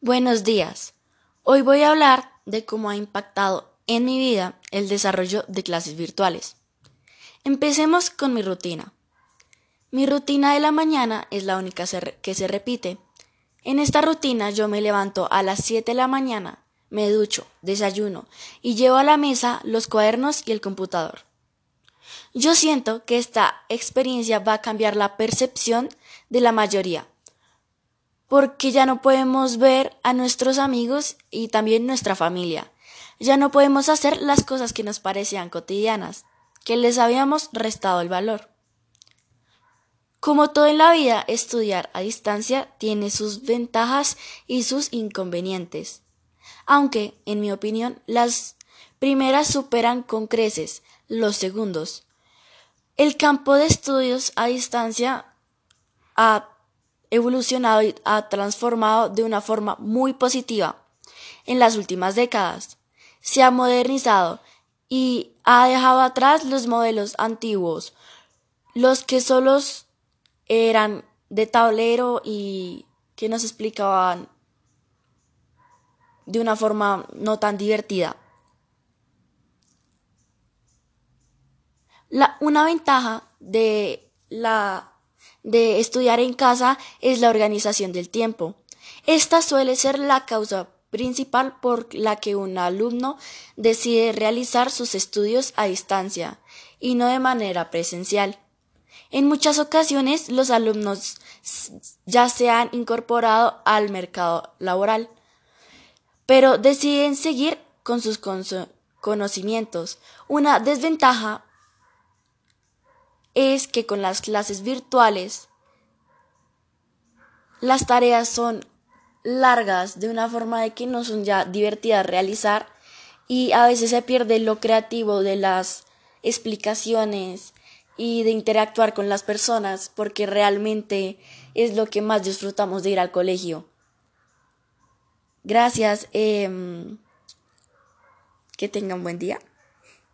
Buenos días. Hoy voy a hablar de cómo ha impactado en mi vida el desarrollo de clases virtuales. Empecemos con mi rutina. Mi rutina de la mañana es la única que se repite. En esta rutina yo me levanto a las 7 de la mañana, me ducho, desayuno y llevo a la mesa los cuadernos y el computador. Yo siento que esta experiencia va a cambiar la percepción de la mayoría porque ya no podemos ver a nuestros amigos y también nuestra familia. Ya no podemos hacer las cosas que nos parecían cotidianas, que les habíamos restado el valor. Como todo en la vida, estudiar a distancia tiene sus ventajas y sus inconvenientes. Aunque, en mi opinión, las primeras superan con creces los segundos. El campo de estudios a distancia ha evolucionado y ha transformado de una forma muy positiva en las últimas décadas. Se ha modernizado y ha dejado atrás los modelos antiguos, los que solos eran de tablero y que nos explicaban de una forma no tan divertida. Una ventaja de la de estudiar en casa es la organización del tiempo. Esta suele ser la causa principal por la que un alumno decide realizar sus estudios a distancia y no de manera presencial. En muchas ocasiones los alumnos ya se han incorporado al mercado laboral, pero deciden seguir con sus conocimientos. Una desventaja es que con las clases virtuales las tareas son largas de una forma de que no son ya divertidas realizar y a veces se pierde lo creativo de las explicaciones y de interactuar con las personas porque realmente es lo que más disfrutamos de ir al colegio. Gracias. Em, que tengan buen día.